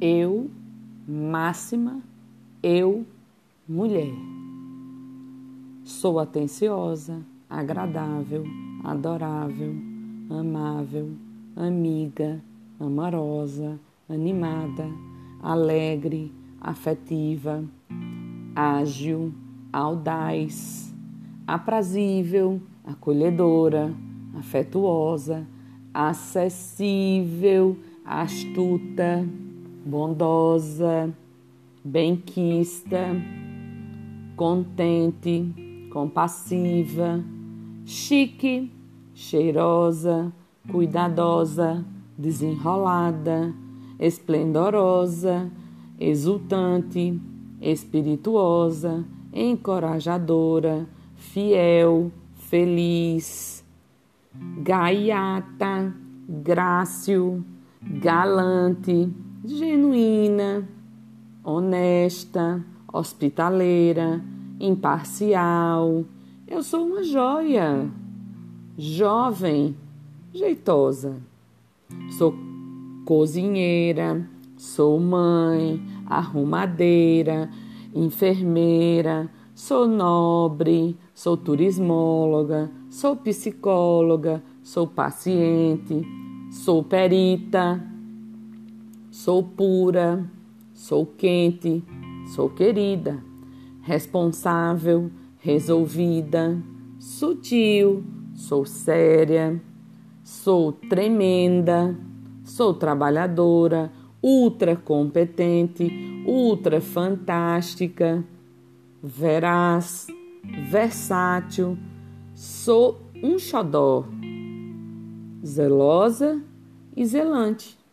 eu, máxima, eu, mulher. Sou atenciosa, agradável, adorável, amável, amiga, amorosa, animada, alegre, afetiva, ágil, audaz, aprazível, acolhedora, afetuosa, acessível, astuta, bondosa, benquista, contente, compassiva, chique, cheirosa, cuidadosa, desenrolada, esplendorosa, exultante, espirituosa, encorajadora, fiel, feliz, gaiata, grácil, galante, genuína, honesta, hospitaleira, imparcial. Eu sou uma joia, jovem, jeitosa. Sou cozinheira, sou mãe, arrumadeira, enfermeira, sou nobre, sou turismóloga, sou psicóloga, sou paciente, sou perita, sou pura, sou quente, sou querida, responsável, resolvida, sutil, sou séria, sou tremenda, sou trabalhadora, ultra competente, ultra fantástica, veraz, versátil, sou um xodó, zelosa e zelante.